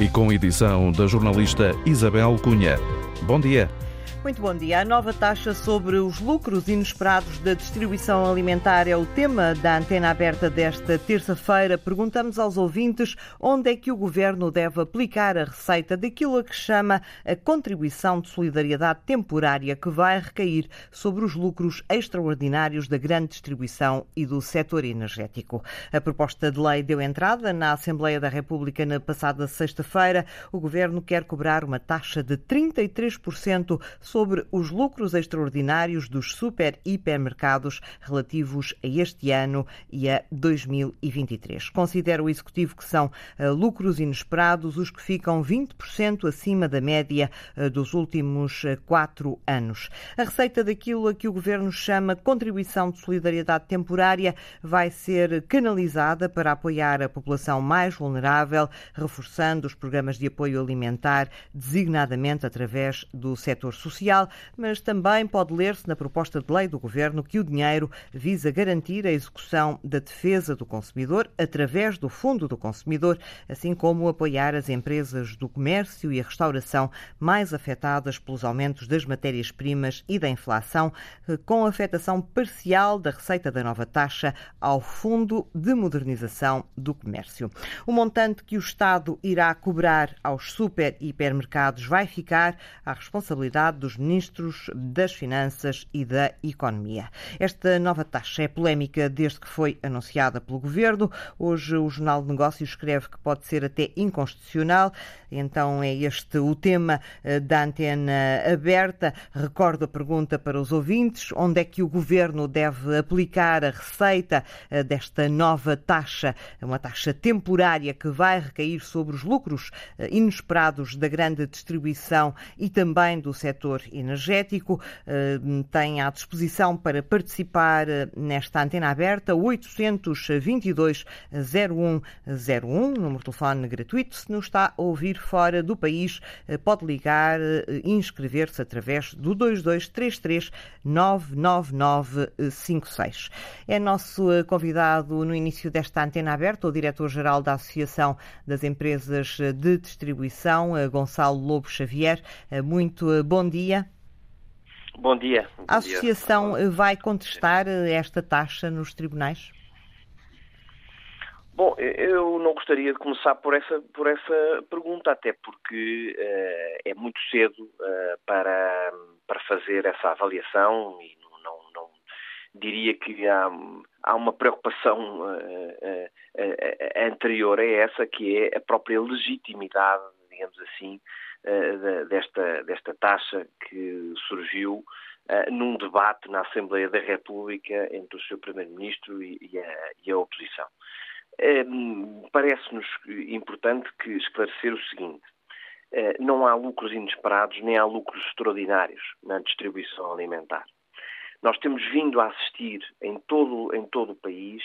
e com edição da jornalista Isabel Cunha. Bom dia. Muito bom dia. A nova taxa sobre os lucros inesperados da distribuição alimentar é o tema da antena aberta desta terça-feira. Perguntamos aos ouvintes onde é que o governo deve aplicar a receita daquilo a que chama a contribuição de solidariedade temporária que vai recair sobre os lucros extraordinários da grande distribuição e do setor energético. A proposta de lei deu entrada na Assembleia da República na passada sexta-feira. O governo quer cobrar uma taxa de 33% sobre os lucros extraordinários dos super hipermercados relativos a este ano e a 2023. Considera o Executivo que são uh, lucros inesperados os que ficam 20% acima da média uh, dos últimos uh, quatro anos. A receita daquilo a que o Governo chama contribuição de solidariedade temporária vai ser canalizada para apoiar a população mais vulnerável, reforçando os programas de apoio alimentar, designadamente através do setor social social, mas também pode ler-se na proposta de lei do Governo que o dinheiro visa garantir a execução da defesa do consumidor através do Fundo do Consumidor, assim como apoiar as empresas do comércio e a restauração mais afetadas pelos aumentos das matérias-primas e da inflação, eh, com afetação parcial da receita da nova taxa ao Fundo de Modernização do Comércio. O montante que o Estado irá cobrar aos super e hipermercados vai ficar à responsabilidade dos ministros das Finanças e da Economia. Esta nova taxa é polémica desde que foi anunciada pelo governo. Hoje o Jornal de Negócios escreve que pode ser até inconstitucional. Então é este o tema eh, da antena aberta. Recordo a pergunta para os ouvintes: onde é que o governo deve aplicar a receita eh, desta nova taxa, uma taxa temporária que vai recair sobre os lucros eh, inesperados da grande distribuição e também do setor setor energético. Eh, tem à disposição para participar eh, nesta antena aberta 822 0101, número de telefone gratuito. Se não está a ouvir fora do país, eh, pode ligar e inscrever-se através do 2233 99956. É nosso convidado no início desta antena aberta, o diretor-geral da Associação das Empresas de Distribuição, Gonçalo Lobo Xavier. Muito bom dia dia. Bom dia. Bom a associação dia. vai contestar esta taxa nos tribunais? Bom, eu não gostaria de começar por essa, por essa pergunta, até porque uh, é muito cedo uh, para, para fazer essa avaliação e não, não, diria que há, há uma preocupação uh, anterior a essa, que é a própria legitimidade, digamos assim, desta, desta taxa que surgiu uh, num debate na Assembleia da República entre o seu Primeiro-Ministro e, e, e, a oposição. Uh, Parece-nos importante que esclarecer o seguinte. Não há lucros inesperados nem há lucros extraordinários na distribuição alimentar. Nós temos vindo a assistir em todo, em todo o país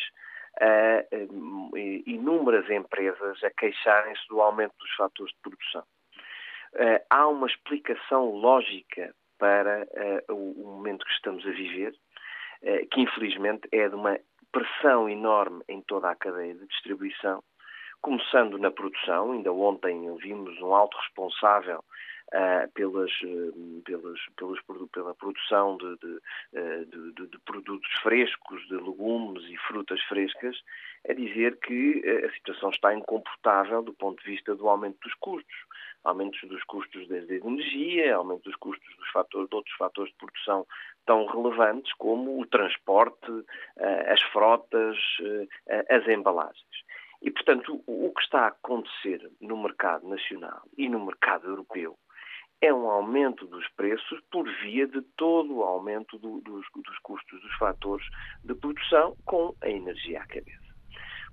a, a inúmeras empresas a queixarem-se do aumento dos fatores de produção. Uh, há uma explicação lógica para uh, o, momento que estamos a viver, uh, que infelizmente é de uma pressão enorme em toda a cadeia de distribuição, começando na produção. Ainda ontem vimos um alto responsável Uh, pelas, pelas, pela produção de, de, de, de, produtos frescos, de legumes e frutas frescas, a dizer que a situação está incomportável do ponto de vista do aumento dos custos aumentos dos custos da energia, aumento dos custos dos fatores, de outros fatores de produção tão relevantes como o transporte, eh, as frotas, eh, as embalagens. E, portanto, o que está a acontecer no mercado nacional e no mercado europeu é um aumento dos preços por via de todo o aumento do, dos, dos custos dos fatores de produção com a energia à cabeça.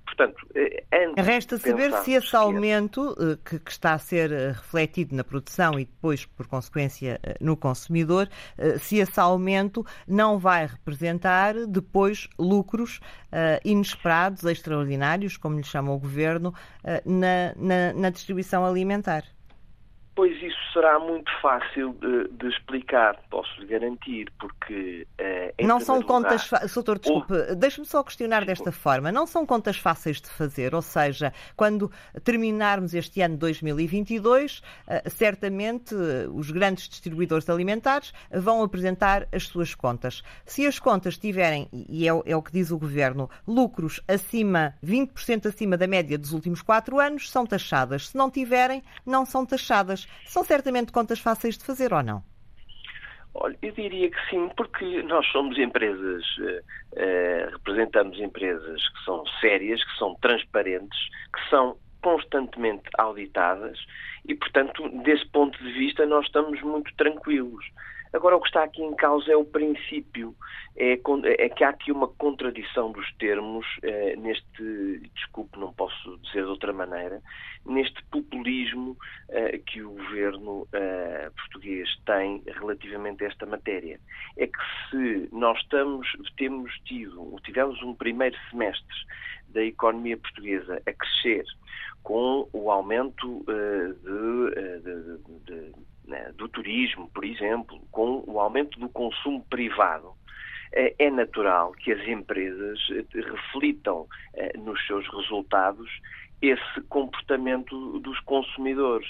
Portanto, eh, Resta saber se esse aumento eh, que, que, está a ser eh, refletido na produção e depois, por consequência, no consumidor, se esse aumento não vai representar depois lucros inesperados, extraordinários, como lhe chama o governo, na, na, na distribuição alimentar. Pois isso será muito fácil de, de explicar, posso garantir, porque. Uh, não são contas. Lugar, Soutor, desculpe, ou... deixe-me só questionar desta forma. Não são contas fáceis de fazer, ou seja, quando terminarmos este ano 2022, uh, certamente uh, os grandes distribuidores alimentares vão apresentar as suas contas. Se as contas tiverem, e é, é o que diz o Governo, lucros acima, 20% acima da média dos últimos quatro anos, são taxadas. Se não tiverem, não são taxadas. São certamente contas fáceis de fazer ou não? Olha, eu diria que sim, porque nós somos empresas, uh, representamos empresas que são sérias, que são transparentes, que são constantemente auditadas e, portanto, desse ponto de vista, nós estamos muito tranquilos. Agora, o que está aqui em causa é o princípio, é, é que há aqui uma contradição dos termos é, neste, desculpe, não posso dizer de outra maneira, neste populismo é, que o governo é, português tem relativamente a esta matéria. É que se nós estamos, temos tido, tivemos um primeiro semestre da economia portuguesa a crescer com o aumento uh, de, de, de, né, do turismo, por exemplo, com o aumento do consumo privado, eh, é natural que as empresas eh, reflitam eh, nos seus resultados esse comportamento dos consumidores.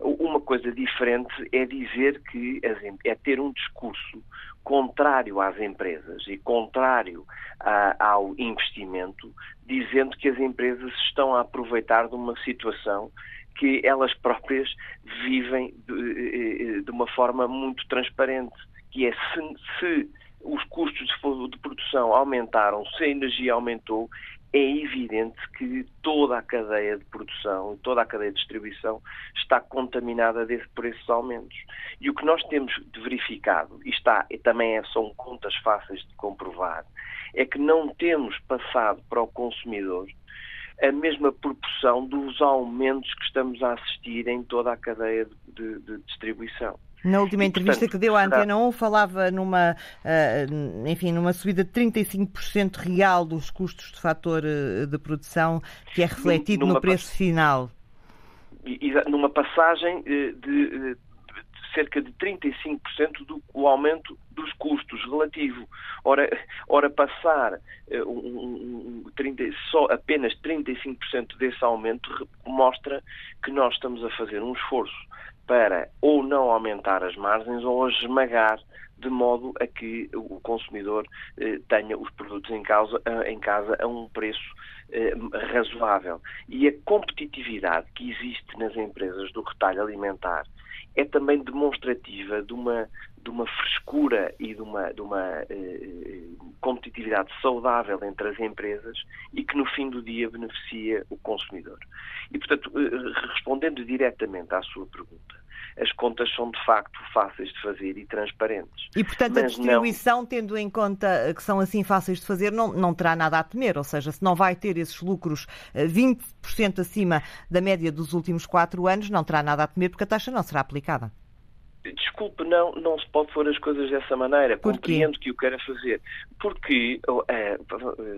Uma coisa diferente é dizer que é ter um discurso contrário às empresas e contrário a, ao investimento, dizendo que as empresas estão a aproveitar de uma situação que elas próprias vivem de, eh, de uma forma muito transparente, que é se, se os custos de, de produção aumentaram, se a energia aumentou, é evidente que toda a cadeia de produção toda a cadeia de distribuição está contaminada desse, por esses aumentos. E o que nós temos verificado, e, está, e também é, são contas fáceis de comprovar, é que não temos passado para o consumidor a mesma proporção dos aumentos que estamos a assistir em toda a cadeia de, de distribuição. Na última entrevista portanto, que deu à Antena 1, falava numa, uh, enfim, numa subida de 35% real dos custos de fator uh, de produção, que é refletido no preço final. Numa passagem uh, de cerca de 35% do aumento dos custos relativo. Ora, ora passar uh, um, um, 30, só apenas 35% desse aumento mostra que nós estamos a fazer um esforço para ou não aumentar as margens ou a esmagar de modo a que o consumidor eh, tenha os produtos em, causa, em casa a um preço eh, razoável. E a competitividade que existe nas empresas do retalho alimentar é também demonstrativa de uma, de uma frescura e de uma, de uma eh, competitividade saudável entre as empresas e que no fim do dia beneficia o consumidor. E, portanto, eh, respondendo diretamente à sua pergunta, as contas são de facto fáceis de fazer e transparentes. E, portanto, a distribuição, não... tendo em conta que são assim fáceis de fazer, não, não terá nada a temer, ou seja, se não vai ter esses lucros 20% eh, acima da média dos últimos quatro anos, não terá nada a temer porque a taxa não será aplicada. Desculpe, não, não se pode pôr as coisas dessa maneira. Compreendo que o queira fazer. Porque é,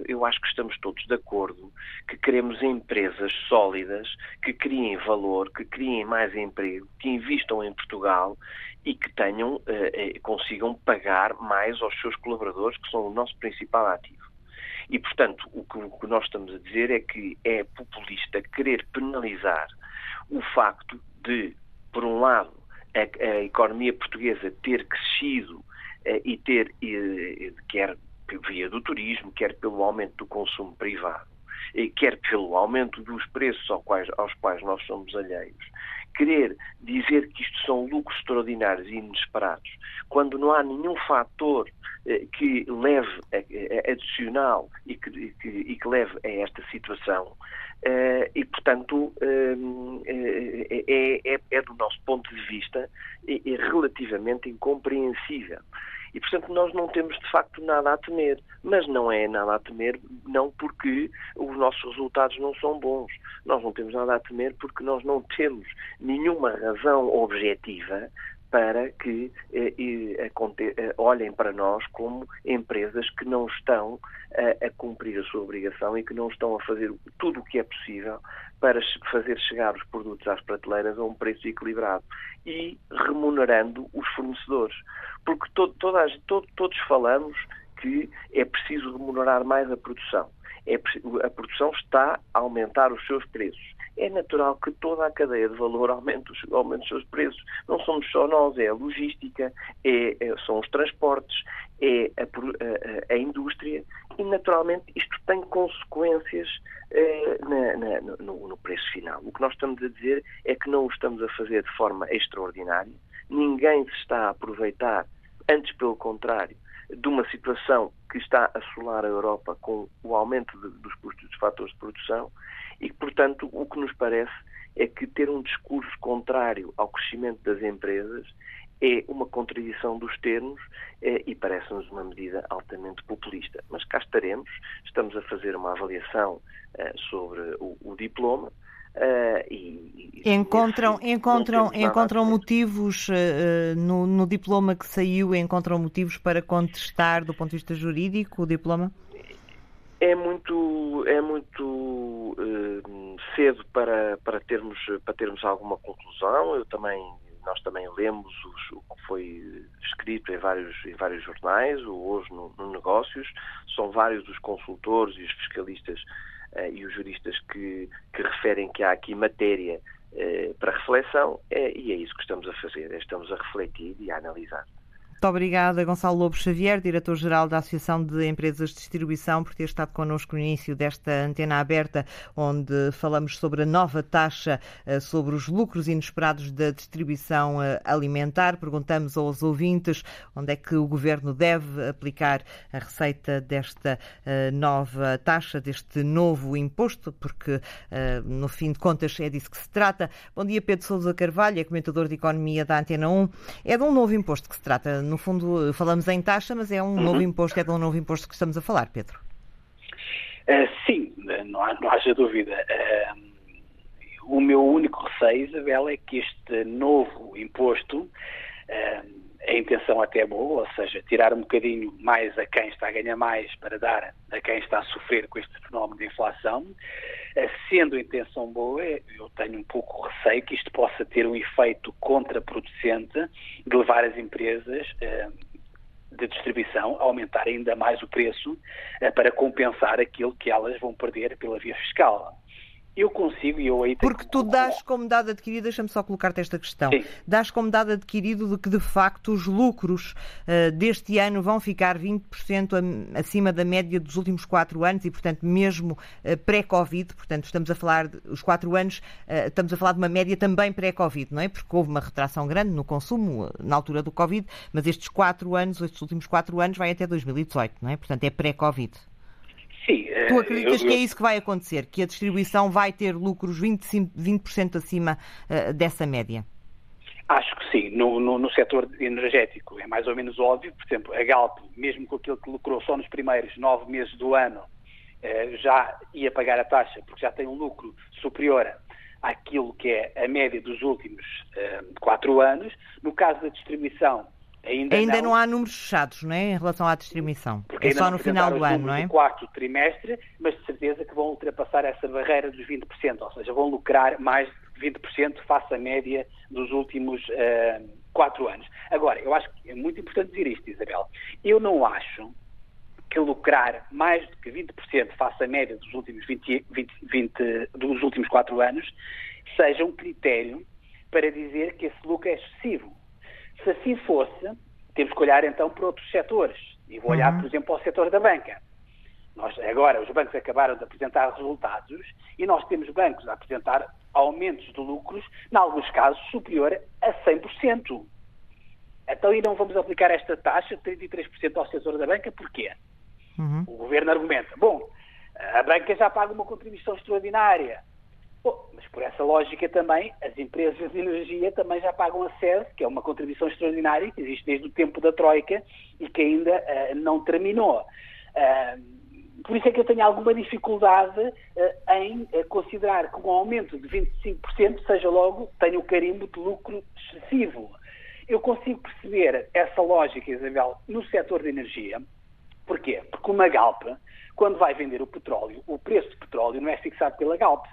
eu acho que estamos todos de acordo que queremos empresas sólidas, que criem valor, que criem mais emprego, que investam em Portugal e que tenham, é, consigam pagar mais aos seus colaboradores, que são o nosso principal ativo. E, portanto, o que nós estamos a dizer é que é populista querer penalizar o facto de, por um lado, a, a economia portuguesa ter crescido eh, e ter, quer via do turismo, quer pelo aumento do consumo privado, quer pelo aumento dos preços aos quais, aos quais nós somos alheios, querer dizer que isto são lucros extraordinários e inesperados, quando não há nenhum fator eh, que leve adicional e que, que, e que leve a esta situação, Uh, e, portanto, uh, é, é, é, do nosso ponto de vista, é, é, relativamente incompreensível. E, portanto, nós não temos, de facto, nada a temer. Mas não é nada a temer, não porque os nossos resultados não são bons. Nós não temos nada a temer porque nós não temos nenhuma razão objetiva para que eh, eh, olhem para nós como empresas que não estão a, a, cumprir a sua obrigação e que não estão a fazer tudo o que é possível para fazer chegar os produtos às prateleiras a um preço equilibrado e remunerando os fornecedores. Porque todo, todos falamos que é preciso remunerar mais a produção. É, a produção está a aumentar os seus preços. É natural que toda a cadeia de valor aumente os, aumente os seus preços. Não somos só nós, é a logística, é, é, são os transportes, é a, a, a, indústria e, naturalmente, isto tem consequências eh, na, na, no, no preço final. O que nós estamos a dizer é que não o estamos a fazer de forma extraordinária, ninguém se está a aproveitar, antes pelo contrário, de uma situação que está a assolar a Europa com o aumento de, dos custos dos fatores de produção e que, portanto, o que nos parece é que ter um discurso contrário ao crescimento das empresas é uma contradição dos termos eh, e parece-nos uma medida altamente populista. Mas cá estaremos, estamos a fazer uma avaliação eh, sobre o, o diploma, Uh, e, encontram encontram encontram motivos uh, no, no, diploma que saiu encontram motivos para contestar do ponto de vista jurídico o diploma é muito é muito uh, cedo para para termos para termos alguma conclusão. Eu também nós também lemos os, o que foi escrito em vários em vários jornais hoje no, no negócios. São vários os consultores e os fiscalistas eh, e os juristas que, que referem que há aqui matéria eh, para reflexão, eh, e é isso que estamos a fazer, estamos a refletir e a analisar. Muito obrigada, Gonçalo Lobo Xavier, diretor-geral da Associação de Empresas de Distribuição, por ter estado connosco no início desta antena aberta, onde falamos sobre a nova taxa eh, sobre os lucros inesperados da distribuição eh, alimentar. Perguntamos aos ouvintes onde é que o governo deve aplicar a receita desta eh, nova taxa, deste novo imposto, porque no fim de contas é disso que se trata. Bom dia, Pedro Sousa Carvalho, é comentador de Economia da Antena 1. É de um novo imposto que se trata no fundo, falamos em taxa, mas é um uhum. novo imposto, é de um novo imposto que estamos a falar, Pedro. Uh, sim, não, há, não haja dúvida. Uh, o meu único receio, Isabel, é que este novo imposto, uh, a intenção até é boa, ou seja, tirar um bocadinho mais a quem está a ganhar mais para dar a quem está a sofrer com este fenómeno de inflação, sendo a intenção boa, eu tenho um pouco receio que isto possa ter um efeito contraproducente de levar as empresas eh, de distribuição a aumentar ainda mais o preço eh, para compensar aquilo que elas vão perder pela via fiscal. Eu consigo e eu aí Porque tu dás como dado adquirido, deixa-me só colocar-te esta questão, Sim. dás como dado adquirido de que de facto os lucros uh, deste ano vão ficar 20% acima da média dos últimos quatro anos e, portanto, mesmo uh, pré-Covid, portanto, estamos a falar, de, os quatro anos, uh, estamos a falar de uma média também pré-Covid, não é? Porque houve uma retração grande no consumo na altura do Covid, mas estes quatro anos, estes últimos quatro anos, vai até 2018, não é? Portanto, é pré-Covid. Sim. Tu eh, acreditas eu, que é isso que vai acontecer? Que a distribuição vai ter lucros 25, 20% acima uh, dessa média? Acho que sim. No, no, no, setor energético é mais ou menos óbvio. Por exemplo, a Galp, mesmo com aquilo que lucrou só nos primeiros nove meses do ano, eh, já ia pagar a taxa, porque já tem um lucro superior àquilo que é a média dos últimos eh, quatro anos. No caso da distribuição, Ainda, ainda não, não, há números fechados, não é? Em relação à distribuição. Porque é só no final do ano, não é? No quarto trimestre, mas de certeza que vão ultrapassar essa barreira dos 20%, ou seja, vão lucrar mais de 20% face à média dos últimos uh, quatro anos. Agora, eu acho que é muito importante dizer isto, Isabel. Eu não acho que lucrar mais do que 20% face à média dos últimos 20, 20, 20, dos últimos quatro anos seja um critério para dizer que esse lucro é excessivo se assim fosse, temos que olhar então para outros setores. E vou olhar, uhum. por exemplo, ao setor da banca. Nós, agora, os bancos acabaram de apresentar resultados e nós temos bancos a apresentar aumentos de lucros, em alguns casos, superior a 100%. Então, e não vamos aplicar esta taxa de 33% ao setor da banca, porquê? Uhum. O governo argumenta, bom, a banca já paga uma contribuição extraordinária, Bom, mas por essa lógica também, as empresas de energia também já pagam a SED, que é uma contribuição extraordinária que existe desde o tempo da Troika e que ainda uh, não terminou. Uh, por isso é que eu tenho alguma dificuldade uh, em considerar que um aumento de 25% seja logo, tenha o carimbo de lucro excessivo. Eu consigo perceber essa lógica, Isabel, no setor de energia. Porquê? Porque uma Galp, quando vai vender o petróleo, o preço do petróleo não é fixado pela Galp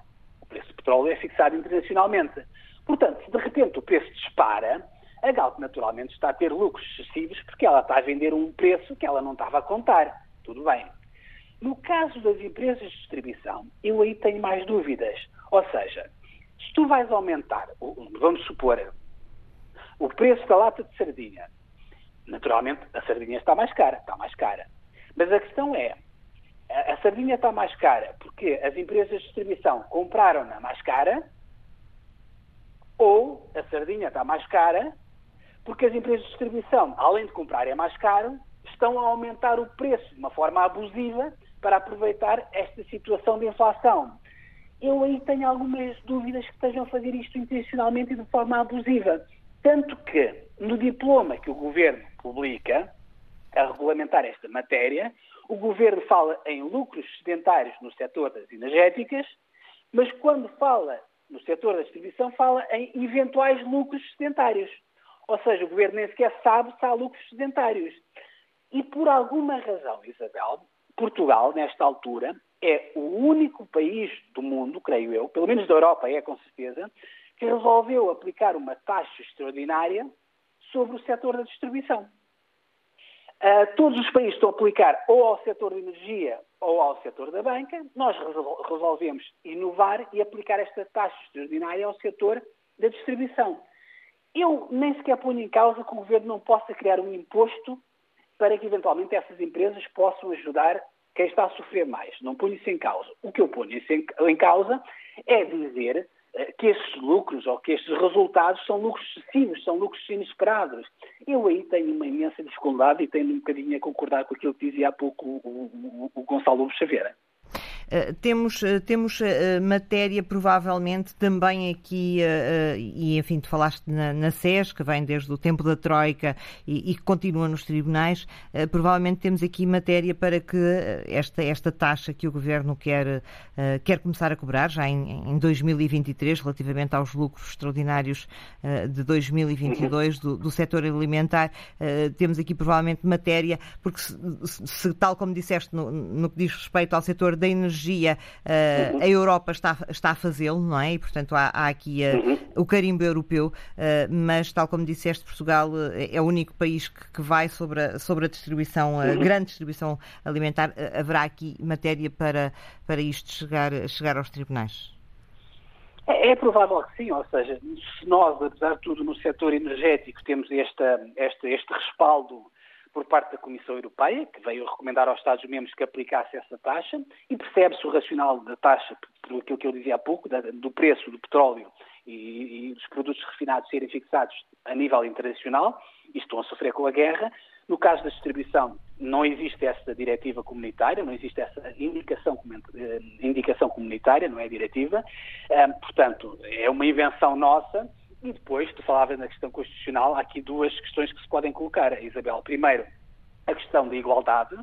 preço do petróleo é fixado internacionalmente. Portanto, se de repente o preço dispara, a Galp naturalmente está a ter lucros excessivos porque ela está a vender um preço que ela não estava a contar. Tudo bem. No caso das empresas de distribuição, eu aí tenho mais dúvidas. Ou seja, se tu vais aumentar, vamos supor, o preço da lata de sardinha, naturalmente a sardinha está mais cara, está mais cara. Mas a questão é, a, sardinha está mais cara porque as empresas de distribuição compraram-na mais cara ou a sardinha está mais cara porque as empresas de distribuição, além de comprarem mais caro, estão a aumentar o preço de uma forma abusiva para aproveitar esta situação de inflação. Eu aí tenho algumas dúvidas que estejam a fazer isto intencionalmente e de forma abusiva. Tanto que, no diploma que o Governo publica, a regulamentar esta matéria, o Governo fala em lucros sedentários no setor das energéticas, mas quando fala no setor da distribuição, fala em eventuais lucros sedentários. Ou seja, o Governo nem sequer sabe se há lucros sedentários. E por alguma razão, Isabel, Portugal, nesta altura, é o único país do mundo, creio eu, pelo menos da Europa é com certeza, que resolveu aplicar uma taxa extraordinária sobre o setor da distribuição. Uh, todos os países estão a aplicar ou ao setor de energia ou ao setor da banca. Nós resolvemos inovar e aplicar esta taxa extraordinária ao setor da distribuição. Eu nem sequer ponho em causa que o governo não possa criar um imposto para que eventualmente essas empresas possam ajudar quem está a sofrer mais. Não ponho isso em causa. O que eu ponho isso em causa é dizer eh, que estes lucros ou que estes resultados são lucros excessivos, são lucros inesperados. Eu aí tenho uma imensa dificuldade e tenho um bocadinho a concordar com aquilo que dizia há pouco o, o, o Gonçalo Xavier. Eh, temos, uh, temos uh, matéria provavelmente também aqui, e enfim, tu falaste na, na SES, que vem desde o tempo da Troika e, e que continua nos tribunais, provavelmente temos aqui matéria para que esta, esta taxa que o Governo quer, quer começar a cobrar já em, em 2023, relativamente aos lucros extraordinários de 2022 do, do setor alimentar, temos aqui provavelmente matéria, porque se, se tal como disseste no, no que diz respeito ao setor da energia, energia, uh, a Europa está, está a fazê-lo, não é? E, portanto, há, há aqui uh, uhum. o carimbo europeu, uh, mas, tal como disseste, Portugal é o único país que, que vai sobre a, sobre a distribuição, a uhum. grande distribuição alimentar. haverá aqui matéria para, para isto chegar, chegar aos tribunais? É, é, provável que sim, ou seja, se nós, apesar de tudo, no setor energético temos esta, este, este respaldo por parte da Comissão Europeia, que veio recomendar aos Estados-membros que aplicasse essa taxa, e percebe-se o racional da taxa, por aquilo que eu dizia há pouco, do preço do petróleo e, e dos produtos refinados serem fixados a nível internacional, e estão a sofrer com a guerra. No caso da distribuição, não existe essa diretiva comunitária, não existe essa indicação, eh, indicação comunitária, não é diretiva. Portanto, é uma invenção nossa e depois, tu falavas na questão constitucional, há aqui duas questões que se podem colocar, Isabel. Primeiro, a questão da igualdade,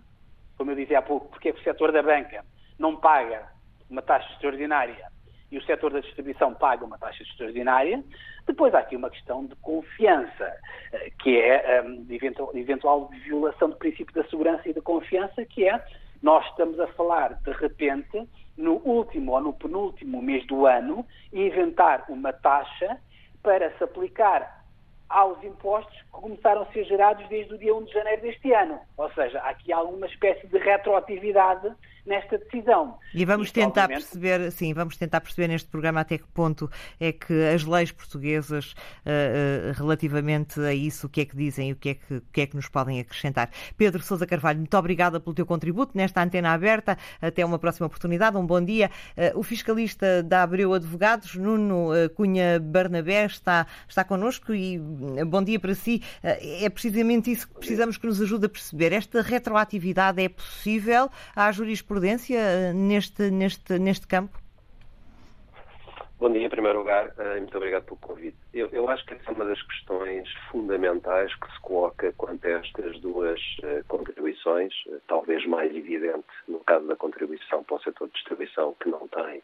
como eu dizia há pouco, porque é que o setor da banca não paga uma taxa extraordinária e o setor da distribuição paga uma taxa extraordinária. Depois há aqui uma questão de confiança, eh, que é de eventual, eventual violação do princípio da segurança e da confiança, que é nós estamos a falar, de repente, no último ou no penúltimo mês do ano, inventar uma taxa para se aplicar aos impostos que começaram a ser gerados desde o dia 1 de janeiro deste ano. Ou seja, há aqui alguma espécie de retroatividade nesta decisão. E vamos Isto, tentar obviamente... perceber, sim, vamos tentar perceber neste programa até que ponto é que as leis portuguesas uh, uh, relativamente a isso, o que é que dizem e o que é que, o que, é que nos podem acrescentar. Pedro Sousa Carvalho, muito obrigada pelo teu contributo nesta antena aberta. Até uma próxima oportunidade. Um bom dia. Uh, o fiscalista da Abreu Advogados, Nuno Cunha Barnabé, está, está connosco e bom dia para si. É precisamente isso que precisamos que nos ajude a perceber. Esta retroatividade é possível? Há jurisprudência eh, neste, neste, neste campo? Bom dia, em primeiro lugar, eh, e muito obrigado pelo convite. Eu, eu, acho que essa é uma das questões fundamentais que se coloca quanto a estas duas contribuições, talvez mais evidente no caso da contribuição para o setor de distribuição, que não tem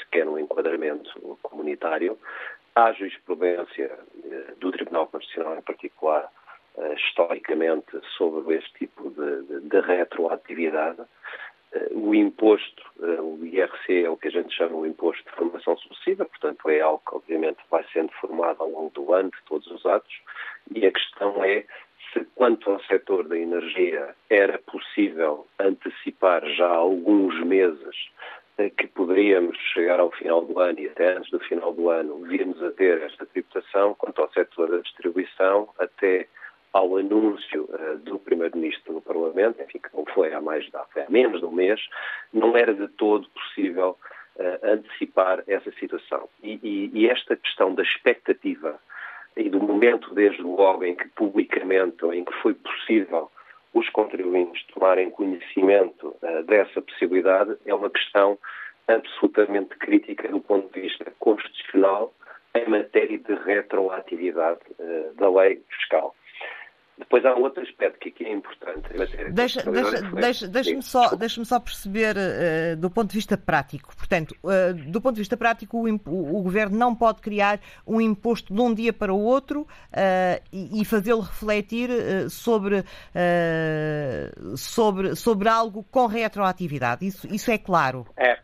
sequer um enquadramento comunitário. Há jurisprudência do Tribunal Constitucional, em particular, historicamente, sobre este tipo de, de, de retroatividade. o imposto, o IRC é o que a gente chama o imposto de formação sucessiva, portanto é algo que obviamente vai sendo formado ao longo do ano de todos os atos e a questão é se quanto ao setor da energia era possível antecipar já alguns meses que poderíamos chegar ao final do ano e até antes do final do ano virmos a ter esta tributação, quanto ao setor da distribuição, até ao anúncio uh, do Primeiro-Ministro no Parlamento, enfim, que não foi há mais há menos de um mês, não era de todo possível uh, antecipar essa situação. E, e, e, esta questão da expectativa e do momento desde logo em que publicamente, ou em que foi possível os contribuintes tomarem conhecimento uh, dessa possibilidade é uma questão absolutamente crítica do ponto de vista constitucional em matéria de retroatividade uh, da lei fiscal. Depois há um outro aspecto que aqui é importante. Deixa-me deixa, deixa, deixa só, deixa só perceber uh, do ponto de vista prático. Portanto, uh, do ponto de vista prático, o, o, o, Governo não pode criar um imposto de um dia para o outro uh, e, e fazê-lo refletir sobre, sobre, sobre algo com retroatividade. Isso, isso é claro. É,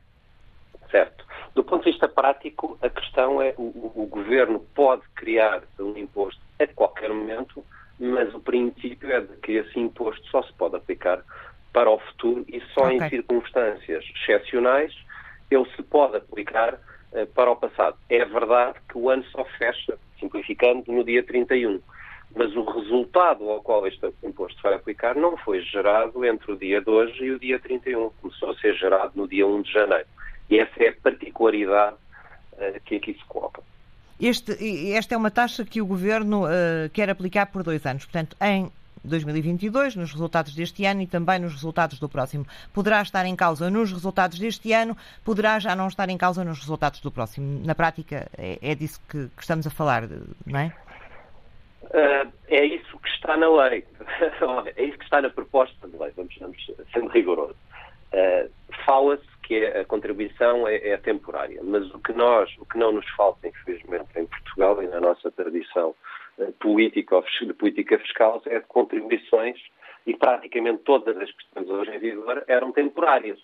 certo. Do ponto de vista prático, a questão é o, o Governo pode criar um imposto a qualquer momento mas o princípio é de que esse imposto só se pode aplicar para o futuro e só okay. em circunstâncias excepcionais ele se pode aplicar uh, para o passado. É verdade que o ano só fecha, simplificando, no dia 31, mas o resultado ao qual este imposto vai aplicar não foi gerado entre o dia de hoje e o dia 31, começou a ser gerado no dia 1 de janeiro. E essa é a particularidade uh, que aqui se coloca. Este, esta é uma taxa que o Governo uh, quer aplicar por dois anos. Portanto, em 2022, nos resultados deste ano e também nos resultados do próximo. Poderá estar em causa nos resultados deste ano, poderá já não estar em causa nos resultados do próximo. Na prática, é, é disso que, que, estamos a falar, não é? Uh, é isso que está na lei. é isso que está na proposta de lei, vamos, vamos sendo rigoroso. Uh, Fala-se que a contribuição é, é, temporária, mas o que nós, o que não nos falta, infelizmente, em Portugal e na nossa tradição uh, política de política fiscal é de contribuições e praticamente todas as que estamos hoje em vigor eram temporárias.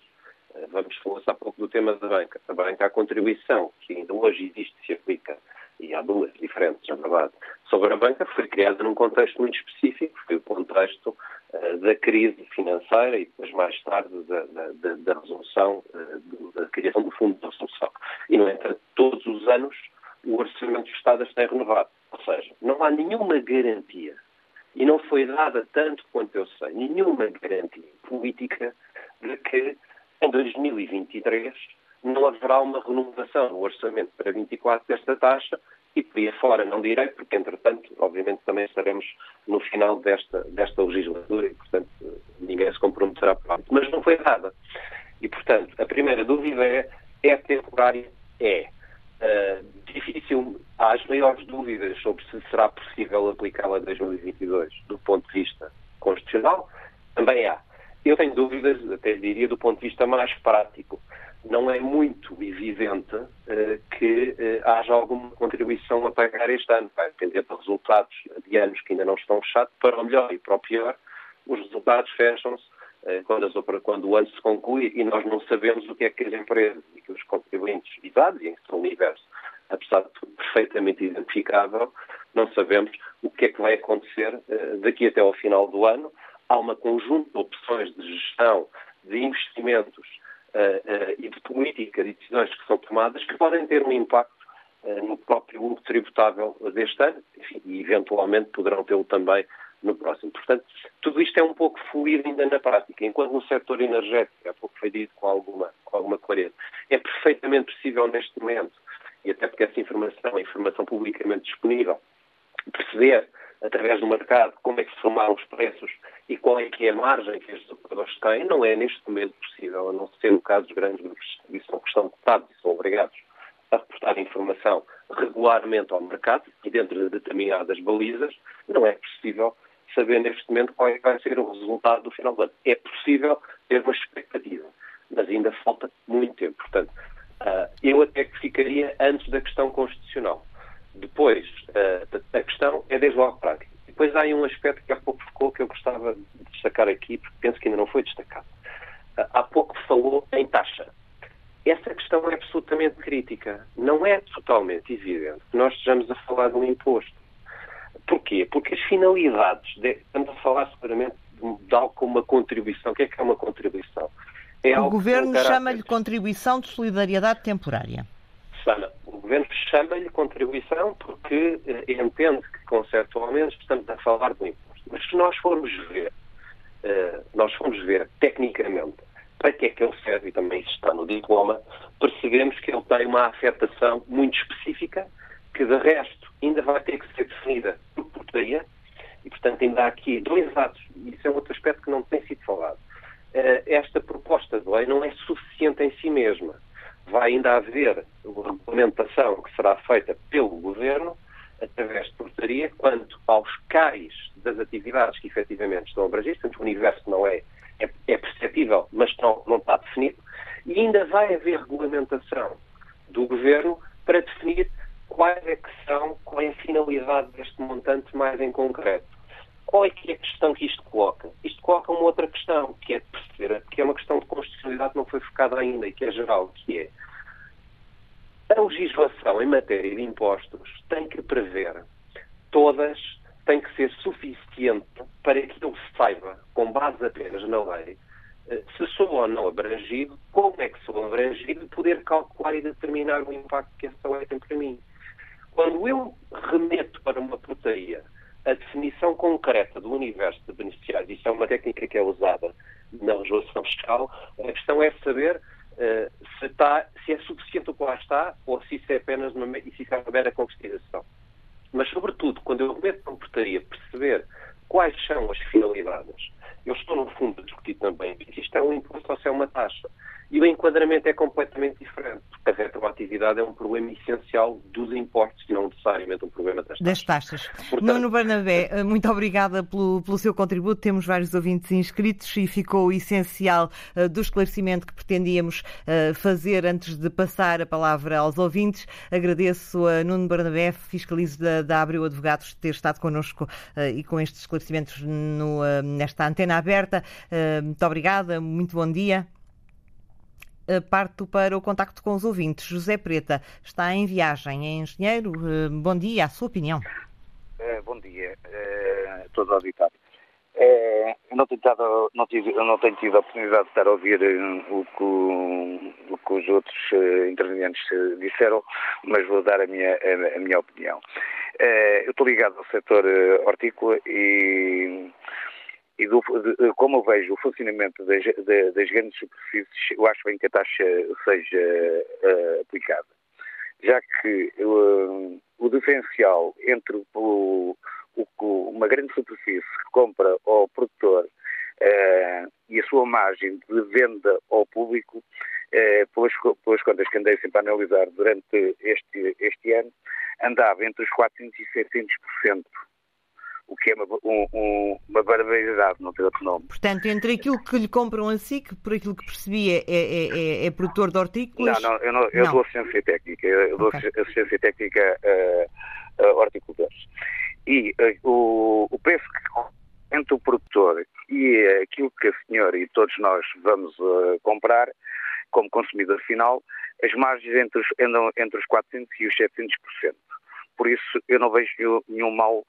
Uh, vamos falar há pouco do tema da banca. A banca, a contribuição que ainda hoje existe se aplica e há duas diferentes, na verdade, sobre a banca, foi criada num contexto muito específico, foi o contexto uh, da crise financeira e depois mais tarde da, da, da resolução, uh, da criação do Fundo de Resolução. E, no entanto, todos os anos o Orçamento do Estado está renovado. Ou seja, não há nenhuma garantia, e não foi dada, tanto quanto eu sei, nenhuma garantia política de que em 2023 haverá uma renovação no orçamento para 24 desta taxa e por aí fora não direi, porque entretanto, obviamente, também estaremos no final desta, desta legislatura e, portanto, ninguém se comprometerá para Mas não foi nada. E, portanto, a primeira dúvida é, é temporária? É. Uh, difícil, há as maiores dúvidas sobre se será possível aplicá-la a 2022 do ponto de vista constitucional, também há. Eu tenho dúvidas, até diria, do ponto de vista mais prático não é muito evidente uh, que uh, haja alguma contribuição a pagar este ano. Vai depender de resultados de anos que ainda não estão fechados, para o melhor e para o pior. Os resultados fecham-se uh, quando, quando, o ano se conclui e nós não sabemos o que é que as empresas e que os contribuintes visados, e em seu universo, apesar de perfeitamente identificável, não sabemos o que é que vai acontecer daqui até ao final do ano. Há uma conjunto de opções de gestão de investimentos e de política de decisões que são tomadas que podem ter um impacto uh, no próprio lucro tributável deste ano enfim, e eventualmente poderão tê-lo também no próximo. Portanto, tudo isto é um pouco fluido ainda na prática, enquanto no setor energético, há pouco foi dito com alguma, com alguma clareza, é perfeitamente possível neste momento, e até porque essa informação é informação publicamente disponível, perceber através do mercado como é que se formaram os preços e qual é que é a margem que estes operadores têm, não é neste momento possível, a não ser no caso dos grandes grupos de distribuição que estão cotados e são obrigados a reportar informação regularmente ao mercado e dentro de determinadas balizas, não é possível saber neste momento qual é que vai ser o resultado do final do ano. É possível ter uma expectativa, mas ainda falta muito tempo. Portanto, uh, eu até que ficaria antes da questão constitucional. Depois, uh, a questão é desde logo prática. Depois há aí um aspecto que há pouco ficou que eu gostava de destacar aqui, porque penso que ainda não foi destacado. há pouco falou em taxa. Essa questão é absolutamente crítica. Não é totalmente evidente que nós estejamos a falar de um imposto. Porquê? Porque as finalidades, de, estamos a falar seguramente de algo como uma contribuição. O que é que é uma contribuição? É o Governo chama-lhe contribuição de solidariedade temporária. Sana, o Governo chama-lhe contribuição porque eh, entende que, conceptualmente, estamos a falar de um imposto. Mas se nós formos ver, eh, nós formos ver tecnicamente para que é que ele serve, e também isso está no diploma, percebemos que ele tem uma afetação muito específica, que de resto ainda vai ter que ser definida por portaria, e portanto ainda há aqui dois atos, e isso é outro aspecto que não tem sido falado. Eh, esta proposta de lei não é suficiente em si mesma. Vai ainda haver uma regulamentação que será feita pelo Governo, através de portaria, quanto aos cais das atividades que efetivamente estão abrangidas, portanto o universo não é, é, é perceptível, mas não, não está definido, e ainda vai haver regulamentação do Governo para definir quais é que são, qual é a finalidade deste montante mais em concreto. Qual é que é a questão que isto coloca? Isto coloca uma outra questão, que é de perceber, que é uma questão de constitucionalidade que não foi focada ainda e que é geral, que é a legislação em matéria de impostos tem que prever todas, tem que ser suficiente para que ele saiba, com base apenas na lei, eh, se sou ou não abrangido, como é que sou abrangido e poder calcular e determinar o impacto que essa lei tem para mim. Quando eu remeto para uma portaria a definição concreta do universo de beneficiários, isso é uma técnica que é usada na legislação fiscal, a questão é saber uh, se, está, se, é suficiente o que lá está ou se isso é apenas uma, e fica uma mera consideração. Mas, sobretudo, quando eu para uma portaria perceber quais são as finalidades, eu estou, no fundo, a discutir também se isto é um imposto ou se é uma taxa. E o enquadramento é completamente diferente, porque a retroatividade é um problema essencial dos impostos e não necessariamente um problema das taxas. Das taxas. Portanto... Nuno Barnabé, eh, muito obrigada pelo, pelo seu contributo. Temos vários ouvintes inscritos e ficou o essencial uh, do esclarecimento que pretendíamos uh, fazer antes de passar a palavra aos ouvintes. Agradeço a Nuno Barnabé, fiscalizo da, da Abreu Advogados, ter estado connosco e com estes esclarecimentos no, nesta antena aberta. muito obrigada, muito bom dia parto para o contacto com os ouvintes. José Preta está em viagem, é engenheiro. Eh, bom dia, a sua opinião. Bom dia a todos os auditórios. É, não, tenho tado, não, tive, não tenho tido a oportunidade de estar a ouvir o que, o que os outros intervenientes disseram, mas vou dar a minha, a, a minha opinião. eu estou ligado ao setor hortícola e e do, de, como eu vejo o funcionamento das, de, das, grandes superfícies, eu acho bem que a taxa seja uh, aplicada. Já que uh, o diferencial entre o, o, uma grande superfície que compra ao produtor uh, e a sua margem de venda ao público, pelas, pelas contas que andei sempre a analisar durante este, este ano, andava entre os 400% e 600% o que é uma, um, uma barbaridade, não tem outro nome. Portanto, entre aquilo que lhe compram a si, que por aquilo que percebi é, é, é, é produtor de hortícolas... Não, não, eu, não, eu não. dou assistência técnica, eu dou okay. assistência técnica a, a horticultores. E uh, o, o preço que entre o produtor e aquilo que a senhora e todos nós vamos uh, comprar como consumidor final, as margens entre os, andam entre os 400% e os 700% por isso eu não vejo nenhum mal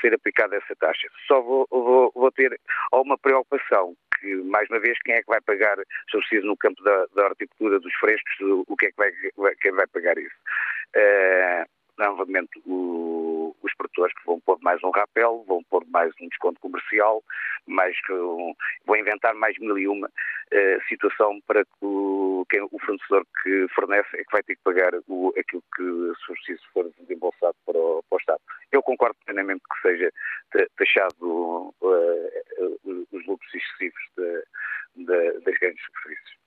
ser aplicada essa taxa. Só vou, vou, vou ter uma preocupação que, mais uma vez, quem é que vai pagar, preciso, no campo da, da horticultura, dos frescos, o que é que vai, quem vai pagar isso? Uh, novamente, o, os produtores que vão pôr mais um rapel, vão pôr mais um desconto comercial, mais um, vão inventar mais mil e uma uh, situação para que o, quem, o fornecedor que fornece é que vai ter que pagar o, aquilo que, se for desembolsado para o, para o Estado. Eu concordo plenamente que seja taxado uh, os lucros excessivos de, de, das grandes superfícies.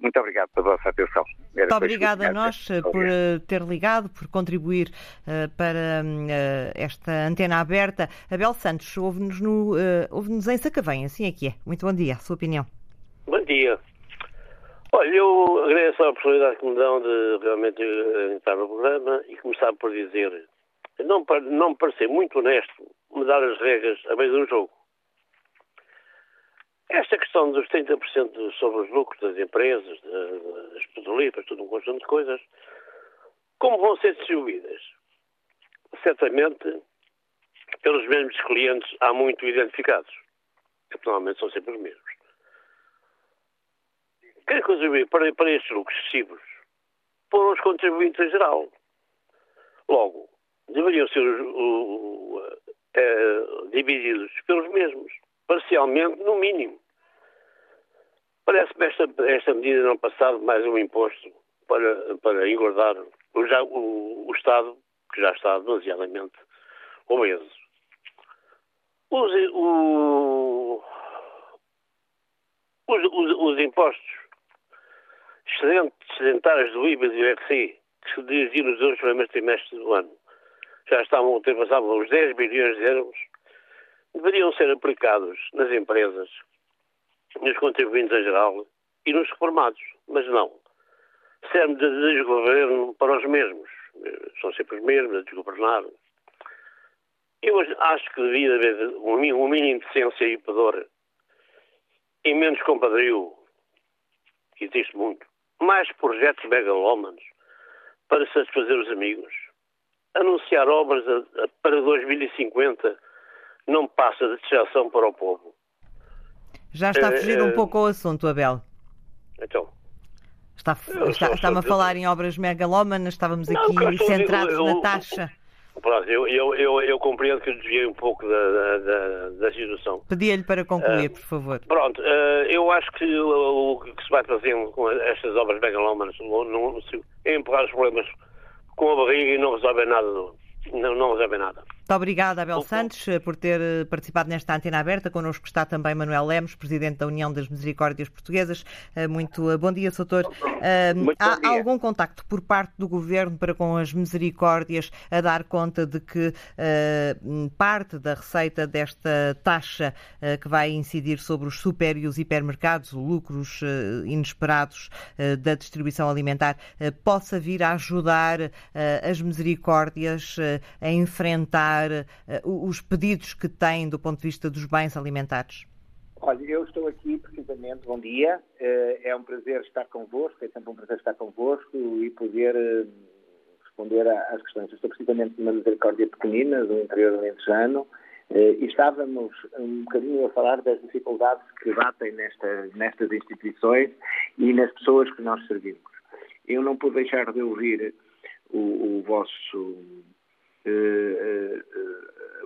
Muito obrigado pela vossa atenção. Era Muito obrigada a nós eh, por eh, ter ligado, por contribuir uh, para uh, esta antena aberta. Abel Santos, ouve-nos uh, ouve em Sacavém, assim é que é. Muito bom dia, a sua opinião. Bom dia. Olha, eu agradeço a oportunidade que me dão de realmente entrar no programa e começar por dizer, não, não me parecer muito honesto mudar as regras a meio um jogo. esta questão dos 30% sobre os lucros das empresas, das petrolíferas, tudo um conjunto de coisas, como vão ser distribuídas? Certamente pelos mesmos clientes há muito identificados, que normalmente são sempre os mesmos. Quem contribuir para, para estes lucros excessivos foram os contribuintes em geral. Logo, deveriam ser o, é, divididos pelos mesmos, parcialmente, no mínimo. Parece-me esta, esta medida não passar mais um imposto para, para engordar o, já, o, o Estado, que já está demasiadamente obeso. Os, o, os, os, os impostos excedentários do IVA e do IRC, que se dirigiam nos dois primeiros trimestres do ano, já estavam a ultrapassar os 10 bilhões de euros, deveriam ser aplicados nas empresas, nos contribuintes em geral e nos reformados. Mas não. Serve de desgoverno para os mesmos. São sempre os mesmos a desgovernar. Eu acho que devia haver um mínimo de ciência e pudor e menos compadrio, que existe muito, mais projetos megalómanos para satisfazer os amigos. Anunciar obras a, a, para 2050 não passa de distração para o povo. Já está a fugir uh, um pouco ao assunto, Abel. Então. Está, está, está-me a falar em obras megalómanas, estávamos não, aqui centrados eu, na taxa. Pronto, eu, eu, eu, eu, compreendo que desviei um pouco da, da, da situação. Pedia-lhe para concluir, uh, por favor. Pronto, uh, eu acho que o, o, que se vai fazendo com estas obras megalómanas é empurrar os problemas com a barriga e não resolver nada. Não, não resolve nada. Muito obrigada, Abel Santos, eh, por ter eh, participado nesta antena aberta. Connosco está também Manuel Lemos, Presidente da União das Misericórdias Portuguesas. Eh, muito bom dia, Soutor. Há dia. algum contacto por parte do Governo para com as Misericórdias a dar conta de que parte da receita desta taxa que vai incidir sobre os super e os hipermercados, lucros inesperados da distribuição alimentar, possa vir a ajudar as Misericórdias a enfrentar uh, os pedidos que têm do ponto de vista dos bens alimentares? Olha, eu estou aqui precisamente, bom dia, uh, é um prazer estar convosco, é sempre um prazer estar convosco e poder uh, responder às questões. Eu estou precisamente numa misericórdia pequenina do interior do Lentejano e estávamos um bocadinho a falar das dificuldades que batem nesta, nestas instituições e nas pessoas que nós servimos. Eu não pude deixar de ouvir o, o vosso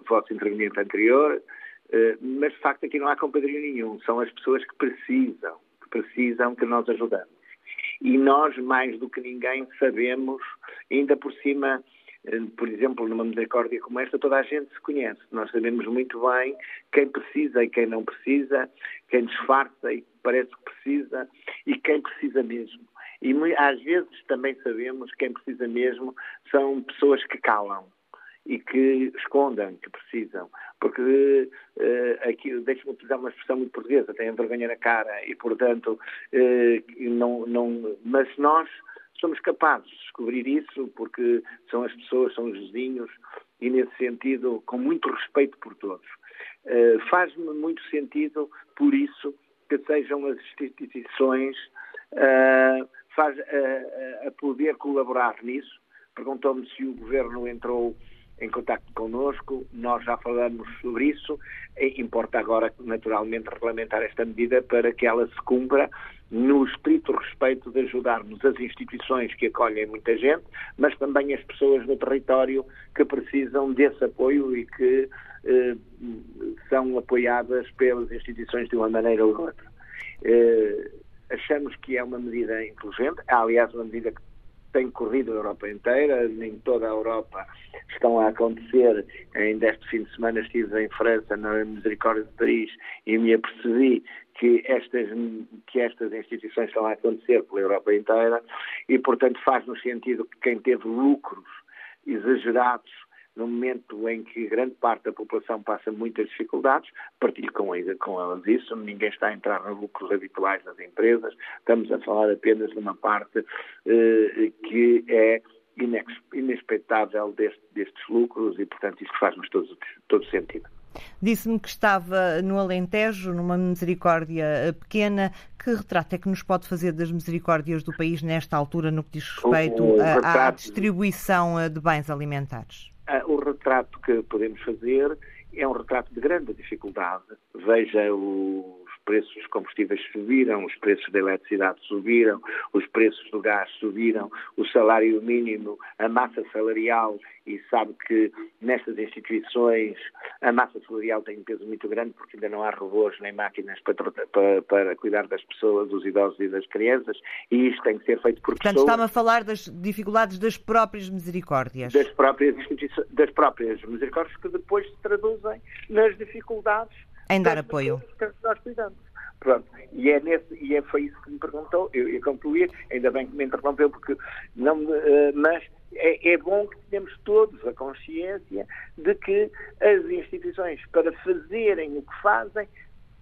vosso interveniente anterior, mas de facto aqui não há compadrio nenhum, são as pessoas que precisam, que precisam que nós ajudamos. E nós, mais do que ninguém, sabemos, ainda por cima, por exemplo, numa misericórdia como esta, toda a gente se conhece. Nós sabemos muito bem quem precisa e quem não precisa, quem disfarça e parece que precisa e quem precisa mesmo. E às vezes também sabemos quem precisa mesmo são pessoas que calam e que escondam, que precisam. Porque uh, aqui, deixe-me utilizar uma expressão muito portuguesa, têm vergonha na cara e, portanto, uh, não, não. Mas nós somos capazes de descobrir isso porque são as pessoas, são os vizinhos e, nesse sentido, com muito respeito por todos. Uh, Faz-me muito sentido, por isso, que sejam as instituições uh, faz, a poder colaborar nisso. Perguntou-me se o Governo entrou em contato connosco, nós já falamos sobre isso, importa agora, naturalmente, regulamentar esta medida para que ela se cumpra no estrito respeito de ajudarmos as instituições que acolhem muita gente, mas também as pessoas no território que precisam desse apoio e que eh, são apoiadas pelas instituições de uma maneira ou outra. Eh, achamos que é uma medida inteligente, é, aliás, uma medida que tem corrido a Europa inteira, nem toda a Europa estão a acontecer. Ainda este fim de semana estive em França, na Misericórdia de Paris, e me apercebi que estas, que estas instituições estão a acontecer pela Europa inteira e, portanto, faz no sentido que quem teve lucros exagerados no momento em que grande parte da população passa muitas dificuldades, partilho com, com elas isso, ninguém está a entrar nos lucros habituais das empresas, estamos a falar apenas de uma parte eh, que é inexpectável deste, destes lucros e, portanto, isso faz-nos todo, todo sentido. Disse-me que estava no Alentejo, numa misericórdia eh, pequena. Que retrato é que nos pode fazer das misericórdias do país nesta altura no que diz respeito O- o a- à retrato- distribuição eh, de bens alimentares? Ah, O retrato que podemos fazer é um retrato de grande dificuldade. Veja os preços dos combustíveis subiram, os preços da eletricidade subiram, os preços do gás subiram, o salário mínimo, a massa salarial, e sabe que nestas instituições a massa salarial tem um peso muito grande porque ainda não há robôs nem máquinas para, para- para cuidar das pessoas, dos idosos e das crianças, e isto tem que ser feito por Portanto, pessoas está-me a falar das dificuldades das próprias misericórdias. das próprias das próprias misericórdias que depois se traduzem nas dificuldades Em dar apoio. pessoas que nós cuidamos. Pronto. E, é nesse, e é, foi isso que me perguntou. Eu ia concluir, ainda bem que me interrompeu, porque não eh, mas é, é bom que tenhamos todos a consciência de que as instituições, para fazerem o que fazem,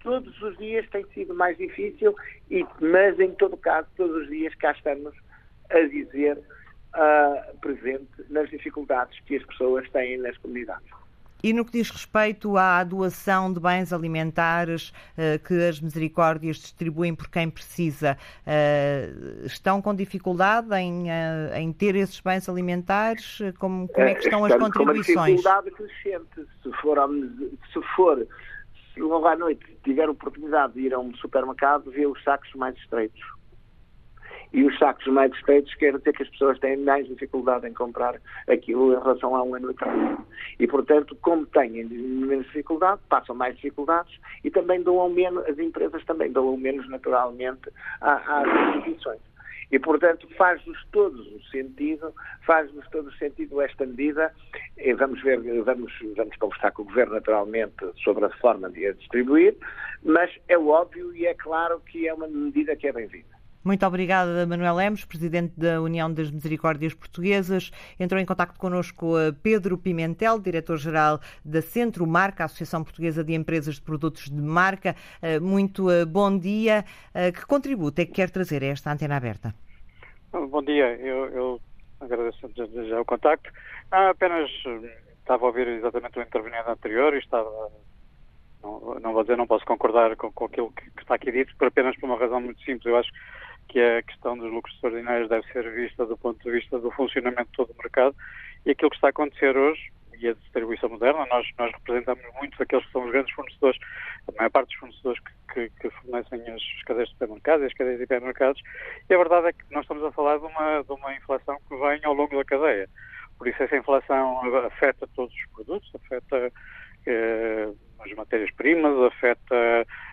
todos os dias tem sido mais difícil, e, mas em todo caso, todos os dias cá estamos a dizer ah, presente nas dificuldades que as pessoas têm nas comunidades. E no que diz respeito à doação de bens alimentares eh, que as misericórdias distribuem por quem precisa, eh, estão com dificuldade em, eh, em ter esses bens alimentares? Como, como é que estão as Estamos com uma contribuições? dificuldade crescente. Se for, se for, se logo à noite tiver oportunidade de ir a um supermercado, vê os sacos mais estreitos. E os sacos mais estreitos quer dizer que as pessoas têm mais dificuldade em comprar aquilo em relação a um ano atrás. E, portanto, como têm menos dificuldade, passam mais dificuldades e também doam menos, as empresas também doam menos naturalmente às instituições. E, portanto, faz-nos todos o sentido, faz-nos todo o sentido esta medida. E vamos ver, vamos, vamos conversar com o Governo, naturalmente, sobre a forma de a distribuir, mas é óbvio e é claro que é uma medida que é bem-vinda. Muito obrigada, Manuel Lemos, Presidente da União das Misericórdias Portuguesas. Entrou em contato connosco Pedro Pimentel, Diretor-Geral da Centro Marca, Associação Portuguesa de Empresas de Produtos de Marca. Eh, Muito eh, bom dia. Eh, Que contributo é que quer trazer a esta antena aberta? Bom dia, eu, eu agradeço já o contacto. Não, apenas eh, estava a ouvir exatamente o interveniente anterior e estava. Não, não vou dizer, não posso concordar com, com aquilo que, que está aqui dito, por apenas por uma razão muito simples. Eu acho que a questão dos lucros extraordinários deve ser vista do ponto de vista do funcionamento de todo o mercado e aquilo que está a acontecer hoje e a distribuição moderna, nós, nós representamos muitos daqueles que são os grandes fornecedores, a maior parte dos fornecedores que, que, que fornecem as cadeias de supermercados e as cadeias de hipermercados, e a verdade é que nós estamos a falar de uma, de uma inflação que vem ao longo da cadeia. Por isso essa inflação afeta todos os produtos, afeta eh, as matérias-primas, afeta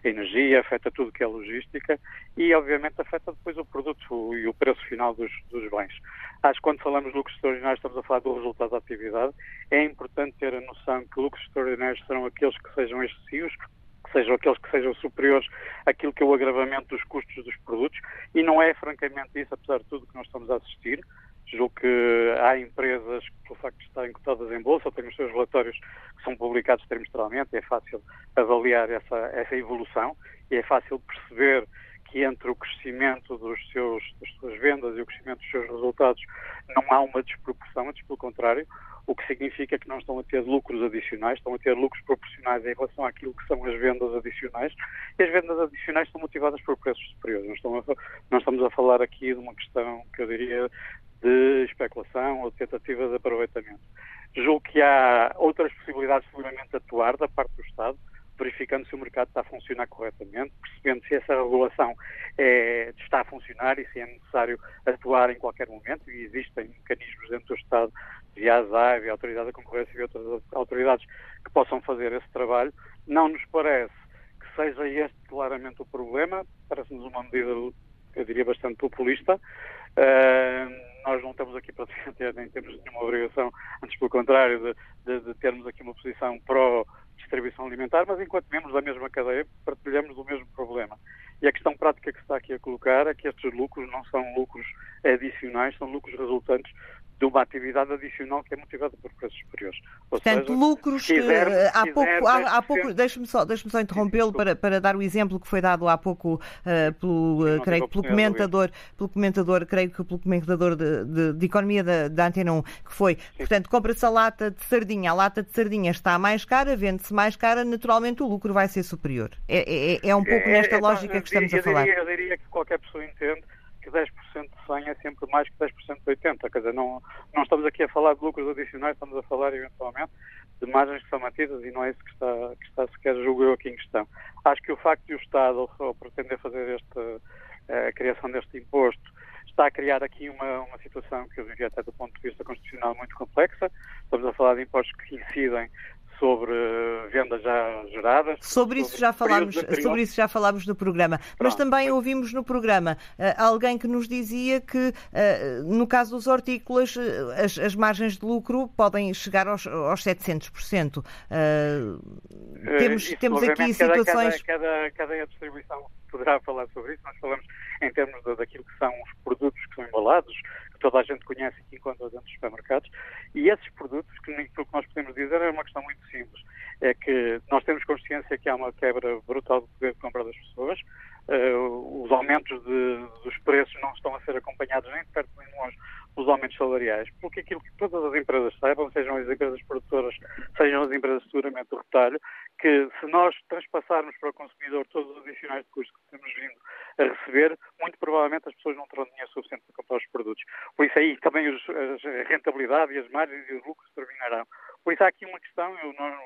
a energia, afeta tudo que é logística e, obviamente, afeta depois o produto e o preço final dos, dos bens. Acho que quando falamos de lucros extraordinários estamos a falar do resultado da atividade. É importante ter a noção que lucros extraordinários serão aqueles que sejam excessivos, que sejam aqueles que sejam superiores àquilo que é o agravamento dos custos dos produtos e não é, francamente, isso, apesar de tudo, que nós estamos a assistir. Julgo que há empresas que, pelo facto de estarem cotadas em bolsa, têm os seus relatórios que são publicados trimestralmente, é fácil avaliar essa, essa evolução e é fácil perceber que entre o crescimento dos seus, das suas vendas e o crescimento dos seus resultados não há uma desproporção, antes pelo contrário, o que significa que não estão a ter lucros adicionais, estão a ter lucros proporcionais em relação àquilo que são as vendas adicionais, e as vendas adicionais são motivadas por preços superiores. Não, estamos a falar aqui de uma questão que eu diria de especulação ou de tentativa de aproveitamento. Julgo que há outras possibilidades seguramente de atuar da parte do Estado, verificando se o mercado está a funcionar corretamente, percebendo se essa regulação é, está a funcionar e se é necessário atuar em qualquer momento, e existem mecanismos dentro do Estado, via ASAI, via Autoridade da Concorrência e outras autoridades que possam fazer esse trabalho. Não nos parece que seja este claramente o problema, parece-nos uma medida, eu diria, bastante populista. Uh, nós não estamos aqui para ter, nem temos nenhuma obrigação, antes pelo contrário, de, de, de termos aqui uma posição pró distribuição alimentar, mas enquanto membros da mesma cadeia partilhamos o mesmo problema. E a questão prática que se está aqui a colocar é que estes lucros não são lucros adicionais, são lucros resultantes de uma atividade adicional que é motivada por preços superiores. Ou Portanto, seja, lucros que quiser, há, pouco, há, há pouco, deixe-me só, deixe só interrompê-lo para, para dar o exemplo que foi dado há pouco uh, pelo, uh, creio, pelo comentador, pelo comentador, creio que pelo comentador de, de, de economia da, da Antena 1, que foi, Sim. portanto, compra-se a lata de sardinha, a lata de sardinha está mais cara, vende-se mais cara, naturalmente o lucro vai ser superior. É, é, é um pouco é, nesta é, lógica que estamos a falar. Diria, eu diria que qualquer pessoa entende 10% de 100 é sempre mais que 10% de 80. Quer dizer, não, não estamos aqui a falar de lucros adicionais, estamos a falar eventualmente de margens que são mantidas e não é isso que está, que está sequer, julgo aqui em questão. Acho que o facto de o Estado, ao pretender fazer esta, eh, a criação deste imposto, está a criar aqui uma, uma situação que eu diria até do ponto de vista constitucional muito complexa. Estamos a falar de impostos que incidem sobre vendas já geradas. Sobre isso, sobre já, falámos, sobre isso já falámos no programa. Pronto. Mas também ouvimos no programa uh, alguém que nos dizia que, uh, no caso dos hortícolas, uh, as, as, margens de lucro podem chegar aos, aos 700%. temos isso, temos aqui situações. Cada, cada, cada distribuição poderá falar sobre isso. Nós falamos em termos de, daquilo que são os produtos que são embalados, toda a gente conhece que encontra dentro dos supermercados. E esses produtos, que aquilo que nós podemos dizer é uma questão muito simples. É que nós temos consciência que há uma quebra brutal do poder de compra das pessoas. Uh, os aumentos de, dos preços não estão a ser acompanhados nem de perto nem de longe pelos aumentos salariais, porque aquilo que todas as empresas saibam, sejam as empresas produtoras, sejam as empresas seguramente do retalho, que se nós transpassarmos para o consumidor todos os adicionais de custos que temos vindo a receber, provavelmente as pessoas não terão dinheiro suficiente para comprar os produtos. Por isso aí também os, a rentabilidade e as margens e os lucros terminarão. Por isso há aqui uma questão, eu não,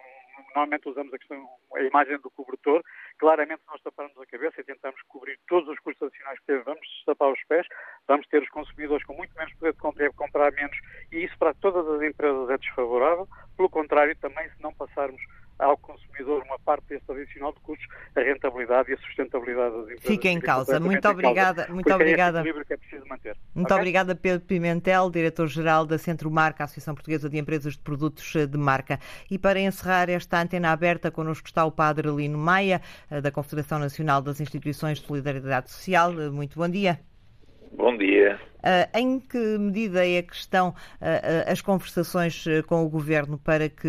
normalmente usamos a, questão, a imagem do cobertor, claramente nós taparmos a cabeça e tentamos cobrir todos os custos adicionais que temos, vamos tapar os pés, vamos ter os consumidores com muito menos poder de compra e comprar menos, e isso para todas as empresas é desfavorável. Pelo contrário, também se não passarmos parte desse adicional de custos, a rentabilidade e a sustentabilidade das empresas. Fica em causa. Muito obrigada. Causa, muito obrigada. É que é preciso manter. Muito okay? obrigada, Pedro Pimentel, diretor-geral da Centro Marca, Associação Portuguesa de Empresas de Produtos de Marca. E para encerrar esta antena aberta, connosco está o Padre Lino Maia, eh, da Confederação Nacional das Instituições de Solidariedade Social. Eh, muito bom dia. Bom dia. Uh, em que medida é que estão uh, uh, as conversações com o Governo para que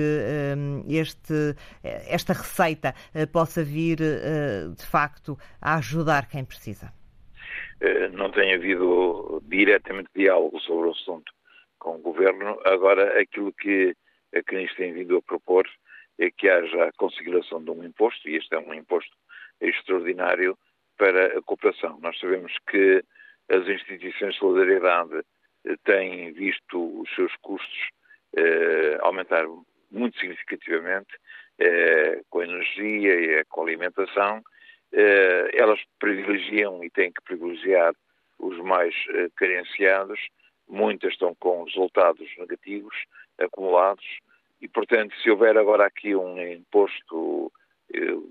este, esta receita possa vir, de facto, a ajudar quem precisa? Não tem havido diretamente diálogo sobre o assunto com o Governo. Agora, aquilo que a CNIS tem vindo a propor é que haja a consideração de um imposto, e este é um imposto extraordinário para a cooperação. Nós sabemos que as instituições de solidariedade eh, têm visto os seus custos eh, aumentar muito significativamente eh, com a energia e com a alimentação. Eh, elas privilegiam e têm que privilegiar os mais eh, carenciados. Muitas estão com resultados negativos acumulados e, portanto, se houver agora aqui um imposto,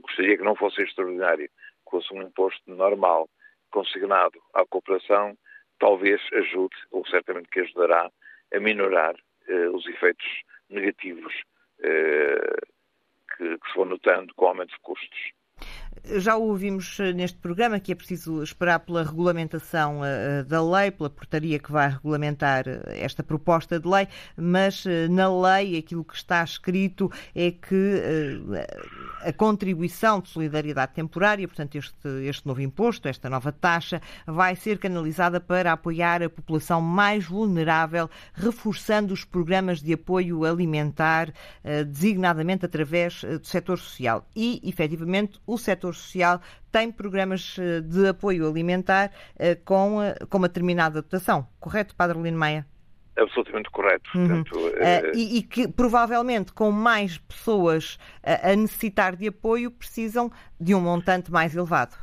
gostaria que não fosse extraordinário, que fosse um imposto normal consignado à cooperação talvez ajude, ou certamente que ajudará, a minorar eh, os efeitos negativos eh, que, que se vão notando com o aumento de custos. Já ouvimos eh, neste programa que é preciso esperar pela regulamentação eh, da lei, pela portaria que vai regulamentar eh, esta proposta de lei, mas na lei aquilo que está escrito é que a contribuição de solidariedade temporária, portanto, este, este novo imposto, esta nova taxa, vai ser canalizada para apoiar a população mais vulnerável, reforçando os programas de apoio alimentar, designadamente através do setor social. E, efetivamente, o setor social tem programas eh, de apoio alimentar eh, com, eh, com uma determinada dotação. Correto, Padre Lino Maia? Absolutamente correto. Uhum. Portanto, uh, e, e, que provavelmente com mais pessoas a, a necessitar de apoio precisam de um montante mais elevado.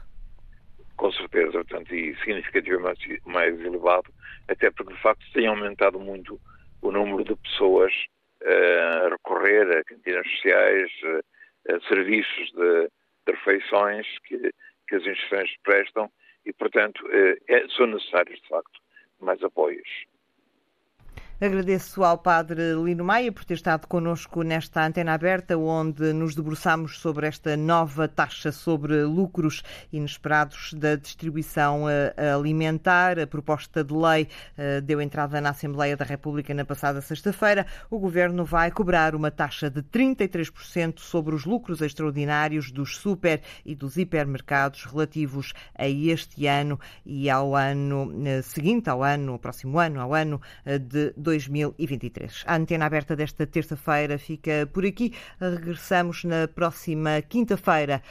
Com certeza, portanto, e significativamente mais elevado, até porque de facto tem aumentado muito o número de pessoas uh, a recorrer a cantinas sociais, a serviços de, de refeições que, que as instituições prestam e, portanto, eh, é, são necessários, de facto, mais apoios. Agradeço ao Padre Lino Maia por ter estado connosco nesta antena aberta, onde nos debruçamos sobre esta nova taxa sobre lucros inesperados da distribuição eh, alimentar. A proposta de lei eh, deu entrada na Assembleia da República na passada sexta-feira. O Governo vai cobrar uma taxa de 33% sobre os lucros extraordinários dos super e dos hipermercados relativos a este ano e ao ano eh, seguinte, ao ano, ao próximo ano, ao ano de 2023. A antena aberta desta terça-feira fica por aqui. Regressamos na próxima quinta-feira.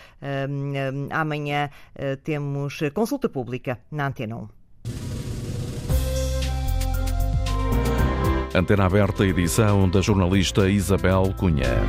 Amanhã eh, temos consulta pública na Antena 1. Antena aberta, edição da jornalista Isabel Cunha.